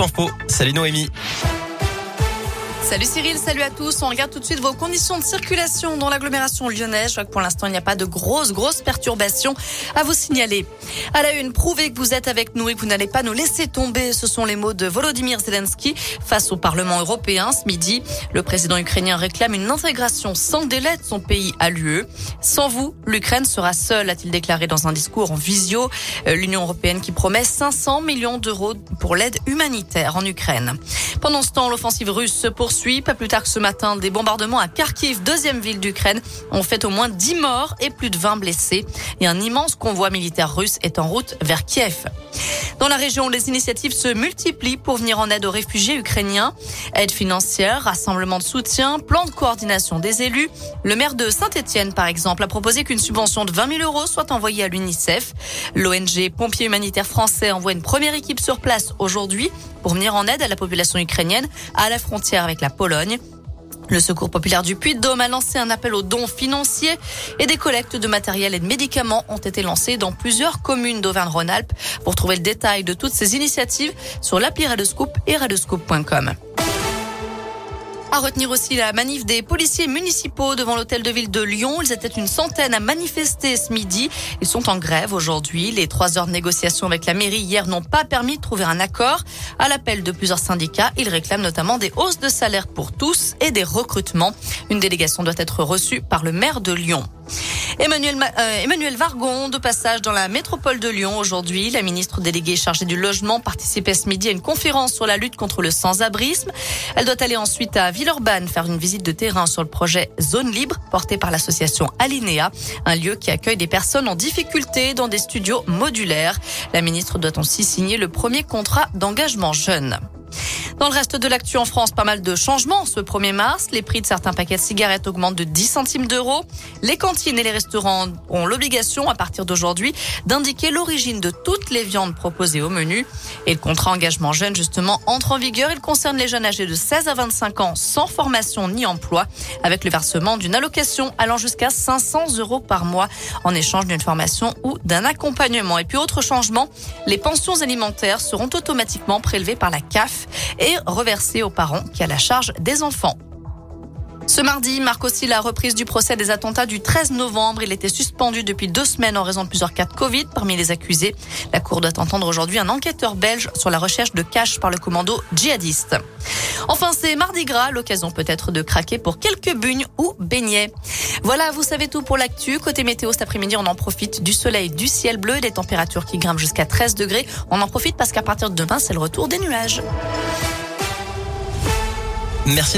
Info. Salut Noémie. Salut Cyril, salut à tous. On regarde tout de suite vos conditions de circulation dans l'agglomération lyonnaise. Je vois que pour l'instant, il n'y a pas de grosses, grosses perturbations à vous signaler. À la une, prouvez que vous êtes avec nous et que vous n'allez pas nous laisser tomber. Ce sont les mots de Volodymyr Zelensky face au Parlement européen ce midi. Le président ukrainien réclame une intégration sans délai de son pays à l'UE. Sans vous, l'Ukraine sera seule, a-t-il déclaré dans un discours en visio. Euh, L'Union européenne qui promet 500 millions d'euros pour l'aide humanitaire en Ukraine. Pendant ce temps, l'offensive russe se poursuit. Pas plus tard que ce matin, des bombardements à Kharkiv, deuxième ville d'Ukraine, ont fait au moins 10 morts et plus de 20 blessés. Et un immense convoi militaire russe est en route vers Kiev. Dans la région, les initiatives se multiplient pour venir en aide aux réfugiés ukrainiens. Aide financière, rassemblement de soutien, plan de coordination des élus. Le maire de Saint-Etienne, par exemple, a proposé qu'une subvention de 20 000 euros soit envoyée à l'UNICEF. L'ONG Pompiers Humanitaires Français envoie une première équipe sur place aujourd'hui pour venir en aide à la population ukrainienne à la frontière avec la Pologne. Le Secours populaire du Puy-de-Dôme a lancé un appel aux dons financiers et des collectes de matériel et de médicaments ont été lancés dans plusieurs communes d'Auvergne-Rhône-Alpes. Pour trouver le détail de toutes ces initiatives sur l'appli Radescoop et radescoop.com. À retenir aussi la manif des policiers municipaux devant l'hôtel de ville de Lyon. Ils étaient une centaine à manifester ce midi. Ils sont en grève aujourd'hui. Les trois heures de négociation avec la mairie hier n'ont pas permis de trouver un accord. À l'appel de plusieurs syndicats, ils réclament notamment des hausses de salaire pour tous et des recrutements. Une délégation doit être reçue par le maire de Lyon. Emmanuel, euh, Emmanuel Vargon, de passage dans la métropole de Lyon aujourd'hui. La ministre déléguée chargée du logement participait ce midi à une conférence sur la lutte contre le sans-abrisme. Elle doit aller ensuite à Villeurbanne faire une visite de terrain sur le projet Zone Libre porté par l'association Alinea, un lieu qui accueille des personnes en difficulté dans des studios modulaires. La ministre doit aussi signer le premier contrat d'engagement jeune. Dans le reste de l'actu en France, pas mal de changements ce 1er mars. Les prix de certains paquets de cigarettes augmentent de 10 centimes d'euros. Les cantines et les restaurants ont l'obligation, à partir d'aujourd'hui, d'indiquer l'origine de toutes les viandes proposées au menu. Et le contrat engagement jeune, justement, entre en vigueur. Il concerne les jeunes âgés de 16 à 25 ans sans formation ni emploi, avec le versement d'une allocation allant jusqu'à 500 euros par mois en échange d'une formation ou d'un accompagnement. Et puis, autre changement, les pensions alimentaires seront automatiquement prélevées par la CAF et et reversé aux parents qui a la charge des enfants. Ce mardi marque aussi la reprise du procès des attentats du 13 novembre. Il était suspendu depuis deux semaines en raison de plusieurs cas de Covid parmi les accusés. La Cour doit entendre aujourd'hui un enquêteur belge sur la recherche de cash par le commando djihadiste. Enfin, c'est mardi gras, l'occasion peut-être de craquer pour quelques bugnes ou beignets. Voilà, vous savez tout pour l'actu. Côté météo, cet après-midi, on en profite du soleil, du ciel bleu, des températures qui grimpent jusqu'à 13 degrés. On en profite parce qu'à partir de demain, c'est le retour des nuages. Merci.